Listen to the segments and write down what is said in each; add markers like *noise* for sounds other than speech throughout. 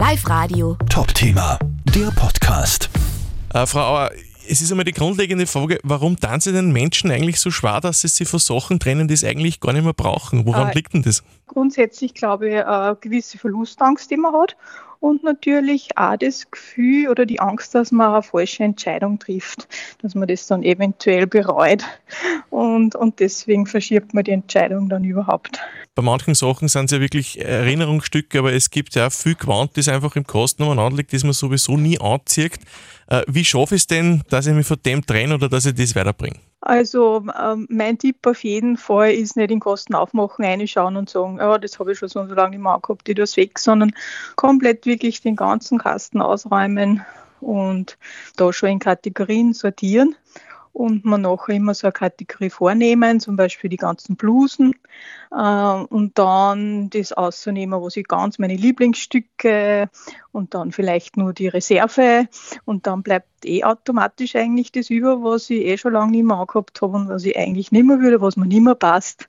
Live Radio. Top-Thema, der Podcast. Äh, Frau Auer, es ist einmal die grundlegende Frage, warum tun sie den Menschen eigentlich so schwer, dass sie sich von Sachen trennen, die sie eigentlich gar nicht mehr brauchen? Woran Äh, liegt denn das? grundsätzlich glaube ich eine gewisse Verlustangst, die man hat und natürlich auch das Gefühl oder die Angst, dass man eine falsche Entscheidung trifft, dass man das dann eventuell bereut und, und deswegen verschiebt man die Entscheidung dann überhaupt. Bei manchen Sachen sind es ja wirklich Erinnerungsstücke, aber es gibt ja auch viel Quant, das einfach im Kasten umeinander liegt, das man sowieso nie anzieht. Äh, wie schaffe ich es denn, dass ich mich von dem trenne oder dass ich das weiterbringe? Also ähm, mein Tipp auf jeden Fall ist nicht in Kosten aufmachen, reinschauen und sagen, ja, das habe ich schon so lange nicht mehr angehabt, tue es weg, sondern komplett wirklich den ganzen Kasten ausräumen und da schon in Kategorien sortieren und man nachher immer so eine Kategorie vornehmen, zum Beispiel die ganzen Blusen äh, und dann das auszunehmen, was ich ganz meine Lieblingsstücke und dann vielleicht nur die Reserve und dann bleibt eh automatisch eigentlich das über, was ich eh schon lange nicht mehr angehabt habe und was ich eigentlich nicht mehr würde, was mir nicht mehr passt.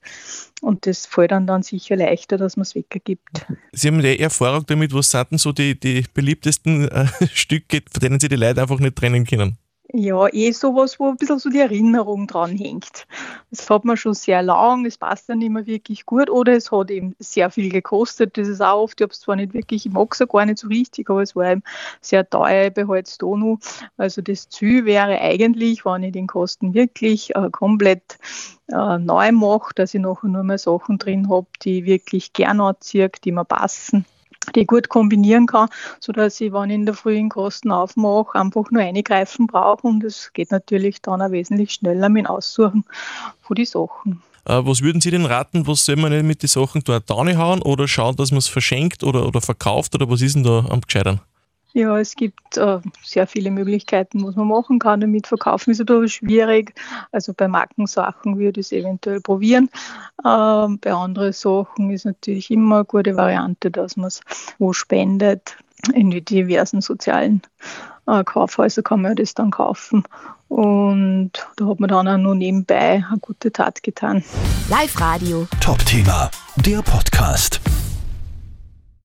Und das fällt dann, dann sicher leichter, dass man es weggibt. Sie haben ja Erfahrung damit, was sind denn so die, die beliebtesten äh, *laughs* Stücke, von denen Sie die Leute einfach nicht trennen können? Ja, eh sowas, wo ein bisschen so die Erinnerung dran hängt. Das hat man schon sehr lang, es passt dann mehr wirklich gut oder es hat eben sehr viel gekostet. Das ist auch oft, ich habe es zwar nicht wirklich, ich mag es gar nicht so richtig, aber es war eben sehr teuer, behalte es da noch. Also das Ziel wäre eigentlich, wenn ich den Kosten wirklich äh, komplett äh, neu mache, dass ich nachher nur mehr Sachen drin habe, die ich wirklich gern anziehe, die mir passen die ich gut kombinieren kann, sodass ich, wenn ich in der frühen Kosten aufmache, einfach nur eingreifen brauche und es geht natürlich dann auch wesentlich schneller mit dem Aussuchen von die Sachen. Äh, was würden Sie denn raten, was soll man denn mit den Sachen da hauen oder schauen, dass man es verschenkt oder, oder verkauft oder was ist denn da am gescheitern? Ja, es gibt äh, sehr viele Möglichkeiten, was man machen kann. Damit verkaufen ist aber schwierig. Also bei Markensachen würde ich es eventuell probieren. Ähm, bei anderen Sachen ist natürlich immer eine gute Variante, dass man es wo spendet. In die diversen sozialen äh, Kaufhäuser kann man das dann kaufen. Und da hat man dann auch noch nebenbei eine gute Tat getan. Live Radio. Top-Thema, der Podcast.